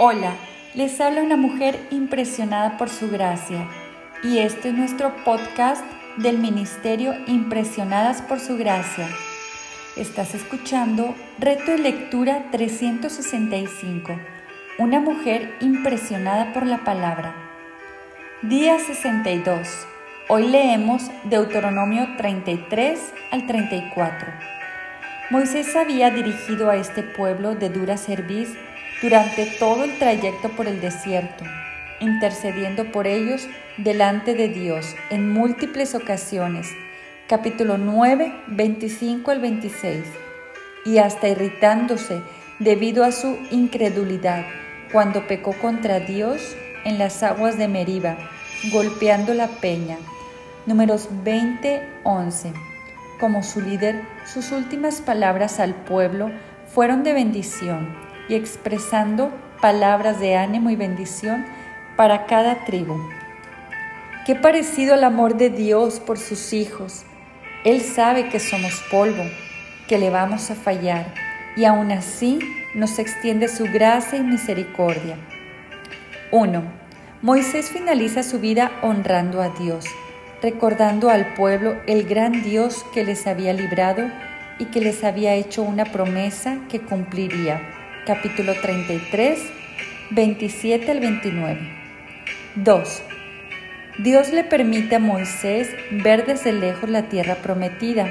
Hola, les habla una mujer impresionada por su gracia y este es nuestro podcast del Ministerio Impresionadas por su gracia. Estás escuchando Reto de Lectura 365, una mujer impresionada por la palabra. Día 62. Hoy leemos Deuteronomio 33 al 34. Moisés había dirigido a este pueblo de dura cerviz durante todo el trayecto por el desierto, intercediendo por ellos delante de Dios en múltiples ocasiones. Capítulo 9, 25 al 26. Y hasta irritándose debido a su incredulidad cuando pecó contra Dios en las aguas de Meriba, golpeando la peña. Números 20, 11. Como su líder, sus últimas palabras al pueblo fueron de bendición y expresando palabras de ánimo y bendición para cada tribu. Qué parecido el amor de Dios por sus hijos. Él sabe que somos polvo, que le vamos a fallar y aún así nos extiende su gracia y misericordia. 1. Moisés finaliza su vida honrando a Dios, recordando al pueblo el gran Dios que les había librado y que les había hecho una promesa que cumpliría capítulo 33, 27 al 29. 2. Dios le permite a Moisés ver desde lejos la tierra prometida.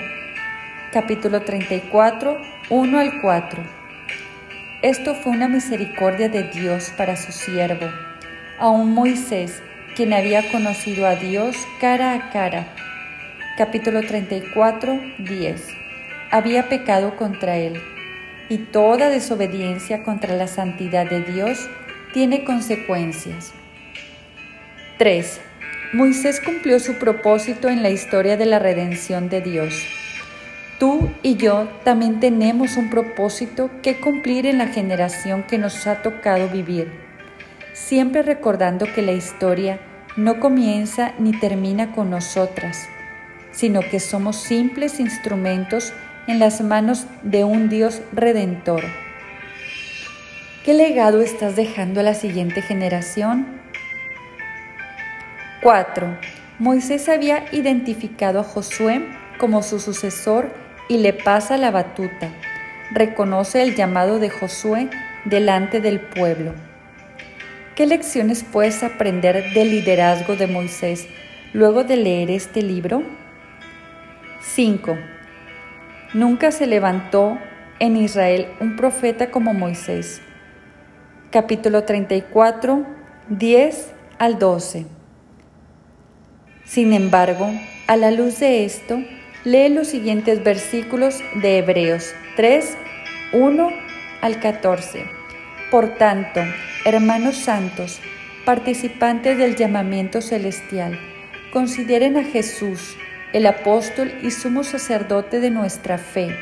Capítulo 34, 1 al 4. Esto fue una misericordia de Dios para su siervo, aun Moisés, quien había conocido a Dios cara a cara. Capítulo 34, 10. Había pecado contra él y toda desobediencia contra la santidad de Dios tiene consecuencias. 3. Moisés cumplió su propósito en la historia de la redención de Dios. Tú y yo también tenemos un propósito que cumplir en la generación que nos ha tocado vivir, siempre recordando que la historia no comienza ni termina con nosotras, sino que somos simples instrumentos en las manos de un Dios redentor. ¿Qué legado estás dejando a la siguiente generación? 4. Moisés había identificado a Josué como su sucesor y le pasa la batuta. Reconoce el llamado de Josué delante del pueblo. ¿Qué lecciones puedes aprender del liderazgo de Moisés luego de leer este libro? 5. Nunca se levantó en Israel un profeta como Moisés. Capítulo 34, 10 al 12. Sin embargo, a la luz de esto, lee los siguientes versículos de Hebreos 3, 1 al 14. Por tanto, hermanos santos, participantes del llamamiento celestial, consideren a Jesús, el apóstol y sumo sacerdote de nuestra fe,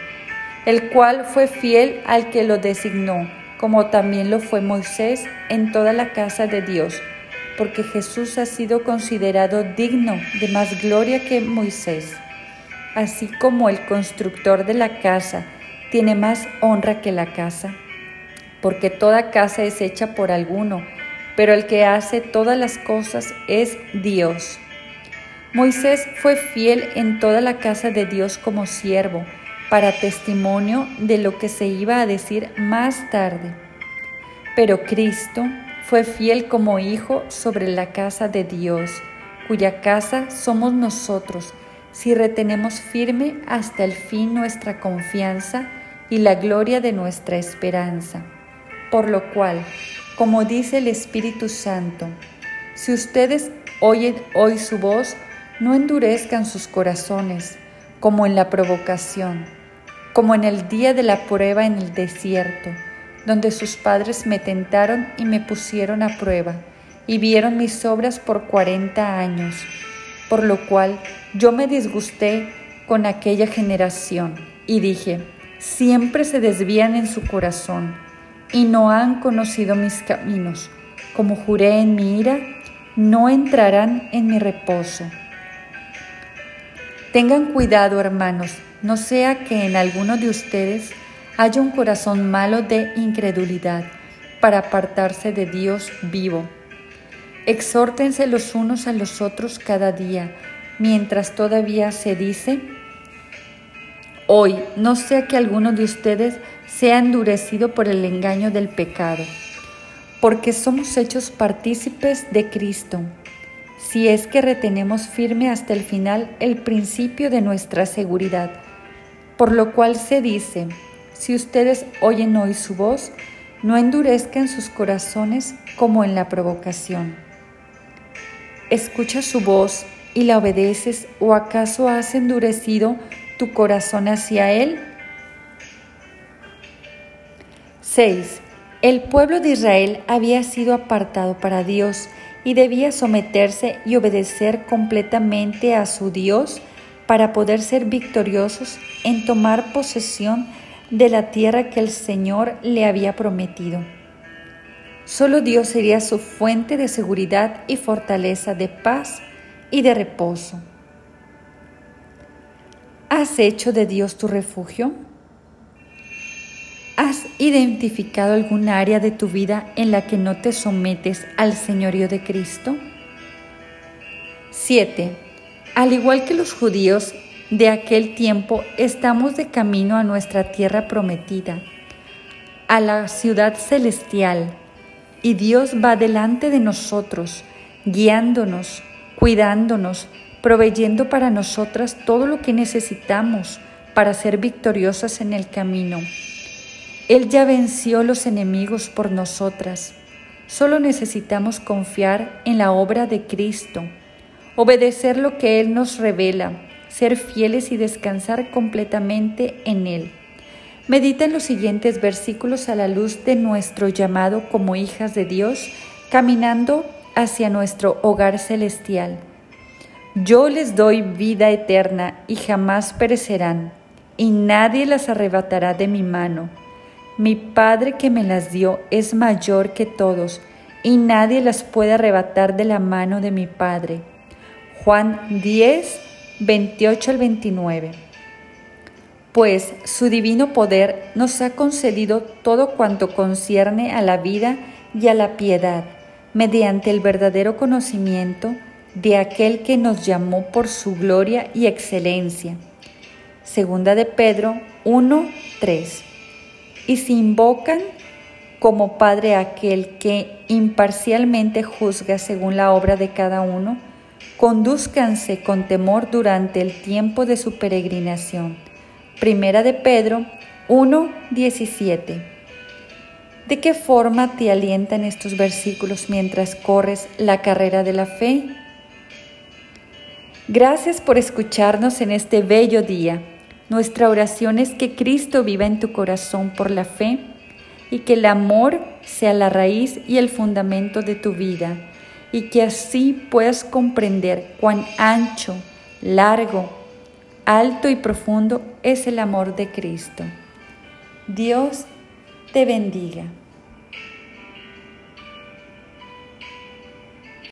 el cual fue fiel al que lo designó, como también lo fue Moisés en toda la casa de Dios, porque Jesús ha sido considerado digno de más gloria que Moisés, así como el constructor de la casa tiene más honra que la casa, porque toda casa es hecha por alguno, pero el que hace todas las cosas es Dios. Moisés fue fiel en toda la casa de Dios como siervo, para testimonio de lo que se iba a decir más tarde. Pero Cristo fue fiel como hijo sobre la casa de Dios, cuya casa somos nosotros, si retenemos firme hasta el fin nuestra confianza y la gloria de nuestra esperanza. Por lo cual, como dice el Espíritu Santo, si ustedes oyen hoy su voz, no endurezcan sus corazones como en la provocación, como en el día de la prueba en el desierto, donde sus padres me tentaron y me pusieron a prueba, y vieron mis obras por cuarenta años, por lo cual yo me disgusté con aquella generación, y dije, siempre se desvían en su corazón, y no han conocido mis caminos, como juré en mi ira, no entrarán en mi reposo. Tengan cuidado, hermanos, no sea que en alguno de ustedes haya un corazón malo de incredulidad para apartarse de Dios vivo. Exhórtense los unos a los otros cada día, mientras todavía se dice, hoy no sea que alguno de ustedes sea endurecido por el engaño del pecado, porque somos hechos partícipes de Cristo, si es que retenemos firme hasta el final el principio de nuestra seguridad, por lo cual se dice, si ustedes oyen hoy su voz, no endurezcan sus corazones como en la provocación escuchas su voz y la obedeces o acaso has endurecido tu corazón hacia Él? 6. El pueblo de Israel había sido apartado para Dios y debía someterse y obedecer completamente a su Dios para poder ser victoriosos en tomar posesión de la tierra que el Señor le había prometido. Solo Dios sería su fuente de seguridad y fortaleza de paz y de reposo. ¿Has hecho de Dios tu refugio? ¿Has identificado algún área de tu vida en la que no te sometes al señorío de Cristo? 7. Al igual que los judíos de aquel tiempo, estamos de camino a nuestra tierra prometida, a la ciudad celestial y Dios va delante de nosotros, guiándonos, cuidándonos, proveyendo para nosotras todo lo que necesitamos para ser victoriosas en el camino. Él ya venció los enemigos por nosotras. Solo necesitamos confiar en la obra de Cristo, obedecer lo que Él nos revela, ser fieles y descansar completamente en Él. Medita en los siguientes versículos a la luz de nuestro llamado como hijas de Dios, caminando hacia nuestro hogar celestial. Yo les doy vida eterna y jamás perecerán, y nadie las arrebatará de mi mano. Mi Padre que me las dio es mayor que todos, y nadie las puede arrebatar de la mano de mi Padre. Juan 10, 28 al 29 pues su divino poder nos ha concedido todo cuanto concierne a la vida y a la piedad, mediante el verdadero conocimiento de aquel que nos llamó por su gloria y excelencia. Segunda de Pedro 1, 3. Y si invocan como Padre aquel que imparcialmente juzga según la obra de cada uno, conduzcanse con temor durante el tiempo de su peregrinación Primera de Pedro 1:17. ¿De qué forma te alientan estos versículos mientras corres la carrera de la fe? Gracias por escucharnos en este bello día. Nuestra oración es que Cristo viva en tu corazón por la fe y que el amor sea la raíz y el fundamento de tu vida y que así puedas comprender cuán ancho, largo, alto y profundo es el amor de Cristo. Dios te bendiga.